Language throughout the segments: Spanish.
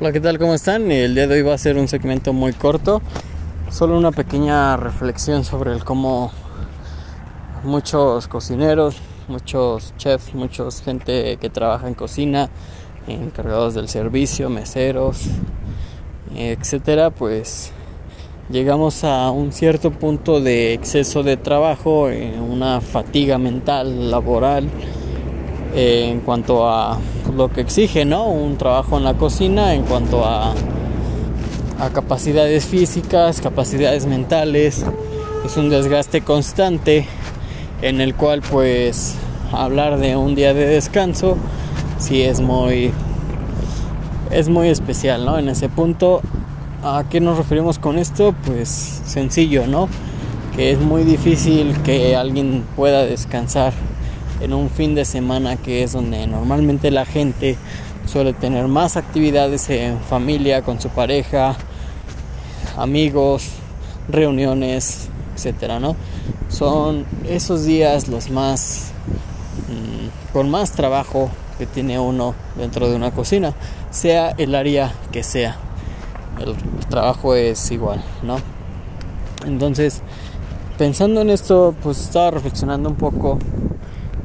Hola, ¿qué tal? ¿Cómo están? El día de hoy va a ser un segmento muy corto, solo una pequeña reflexión sobre el cómo muchos cocineros, muchos chefs, muchos gente que trabaja en cocina, encargados del servicio, meseros, etcétera, pues llegamos a un cierto punto de exceso de trabajo, una fatiga mental, laboral, en cuanto a lo que exige, ¿no? Un trabajo en la cocina en cuanto a, capacidades físicas, capacidades mentales. Es un desgaste constante en el cual pues hablar de un día de descanso sí es muy es muy especial, ¿no? En ese punto ¿a qué nos referimos con esto? Pues sencillo, ¿no? Que es muy difícil que alguien pueda descansar en un fin de semana que es donde normalmente la gente suele tener más actividades en familia, con su pareja, amigos, reuniones, etcétera, ¿no? Son esos días los más mm, con más trabajo que tiene uno dentro de una cocina, sea el área que sea. El trabajo es igual, ¿no? Entonces, pensando en esto, pues estaba reflexionando un poco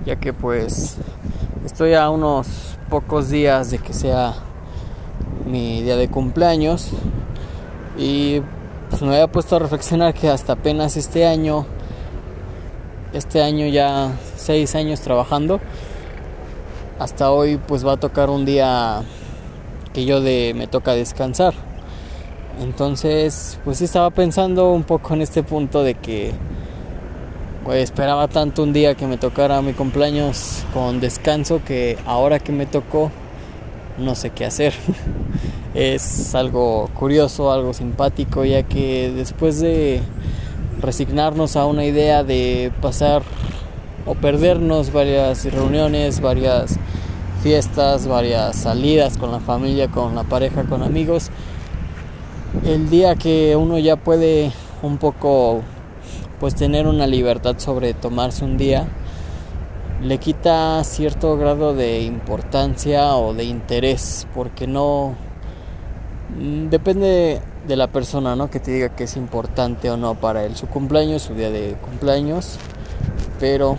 ya que pues estoy a unos pocos días de que sea mi día de cumpleaños y pues me había puesto a reflexionar que hasta apenas este año, este año ya seis años trabajando, hasta hoy pues va a tocar un día que yo de me toca descansar. Entonces, pues estaba pensando un poco en este punto de que esperaba tanto un día que me tocara mi cumpleaños con descanso que ahora que me tocó no sé qué hacer. es algo curioso, algo simpático, ya que después de resignarnos a una idea de pasar o perdernos varias reuniones, varias fiestas, varias salidas con la familia, con la pareja, con amigos, el día que uno ya puede un poco pues tener una libertad sobre tomarse un día le quita cierto grado de importancia o de interés porque no mm, depende de la persona no que te diga que es importante o no para él su cumpleaños su día de cumpleaños pero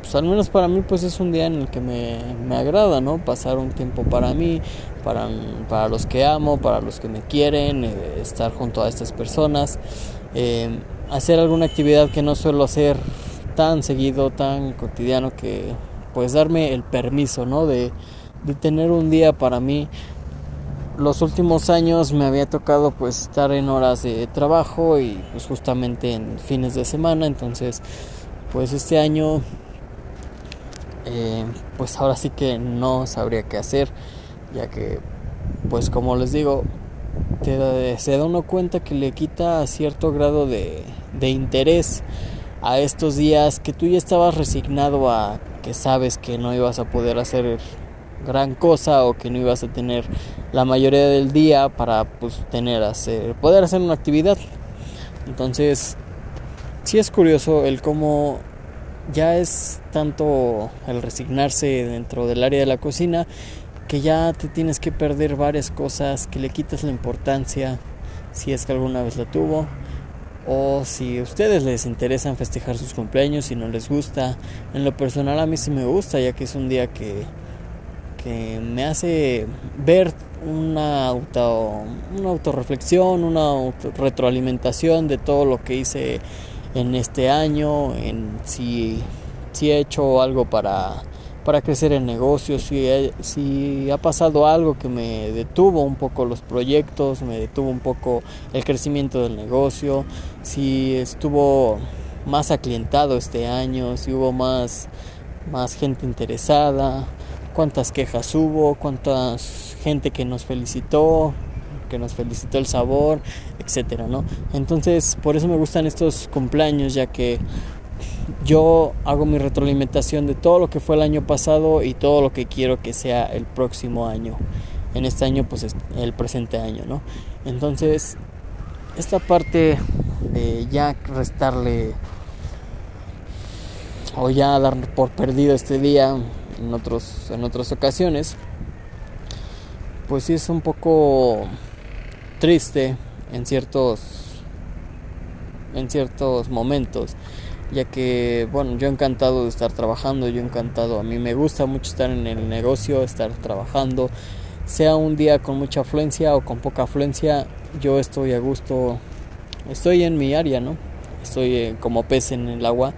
pues al menos para mí pues es un día en el que me, me agrada no pasar un tiempo para mí para, para los que amo para los que me quieren eh, estar junto a estas personas eh, hacer alguna actividad que no suelo hacer tan seguido, tan cotidiano que pues darme el permiso, ¿no? De, de tener un día para mí. Los últimos años me había tocado pues estar en horas de trabajo y pues justamente en fines de semana, entonces pues este año eh, pues ahora sí que no sabría qué hacer, ya que pues como les digo, se da uno cuenta que le quita cierto grado de, de interés a estos días que tú ya estabas resignado a que sabes que no ibas a poder hacer gran cosa o que no ibas a tener la mayoría del día para pues tener hacer poder hacer una actividad. Entonces sí es curioso el cómo ya es tanto el resignarse dentro del área de la cocina que ya te tienes que perder varias cosas, que le quitas la importancia, si es que alguna vez la tuvo, o si a ustedes les interesan festejar sus cumpleaños y no les gusta. En lo personal a mí sí me gusta, ya que es un día que, que me hace ver una auto una autorreflexión, una retroalimentación de todo lo que hice en este año, en si, si he hecho algo para para crecer en negocios, si, si ha pasado algo que me detuvo un poco los proyectos, me detuvo un poco el crecimiento del negocio, si estuvo más aclientado este año, si hubo más, más gente interesada, cuántas quejas hubo, cuántas gente que nos felicitó, que nos felicitó el sabor, etcétera, ¿no? Entonces, por eso me gustan estos cumpleaños, ya que yo hago mi retroalimentación de todo lo que fue el año pasado y todo lo que quiero que sea el próximo año. En este año, pues el presente año, ¿no? Entonces, esta parte de ya restarle o ya dar por perdido este día en otros en otras ocasiones pues sí es un poco triste en ciertos en ciertos momentos ya que bueno yo encantado de estar trabajando yo encantado. A mí me gusta mucho estar en el negocio estar trabajando. Sea un día con mucha afluencia o con poca afluencia yo estoy a gusto. Estoy en mi área no estoy eh, como pez en el agua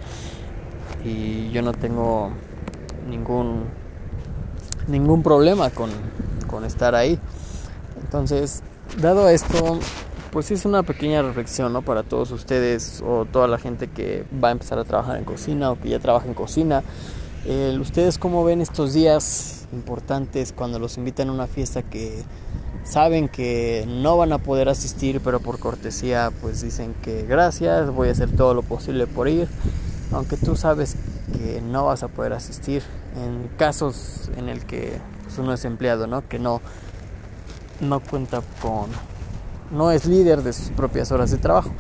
y yo no tengo ningún ningún problema con, con estar ahí. Entonces dado esto pues es una pequeña reflexión ¿no? para todos ustedes o toda la gente que va a empezar a trabajar en cocina o que ya trabaja en cocina ustedes cómo ven estos días importantes cuando los invitan a una fiesta que saben que no van a poder asistir, pero por cortesía pues dicen que gracias, voy a hacer todo lo posible por ir, aunque tú sabes que no vas a poder asistir en casos en el que pues, uno es empleado, ¿no? Que no no cuenta con no es líder de sus propias horas de trabajo.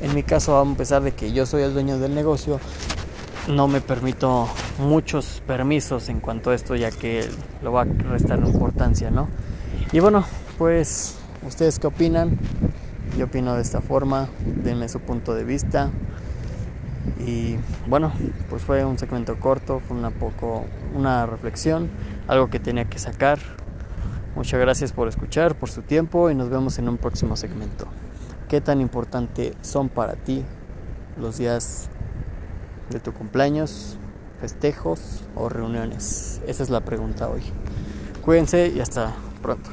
En mi caso, a pesar de que yo soy el dueño del negocio, no me permito muchos permisos en cuanto a esto, ya que lo va a restar importancia, ¿no? Y bueno, pues, ¿ustedes qué opinan? Yo opino de esta forma, denme su punto de vista. Y bueno, pues fue un segmento corto, fue una poco una reflexión, algo que tenía que sacar. Muchas gracias por escuchar, por su tiempo y nos vemos en un próximo segmento. ¿Qué tan importante son para ti los días de tu cumpleaños, festejos o reuniones? Esa es la pregunta hoy. Cuídense y hasta pronto.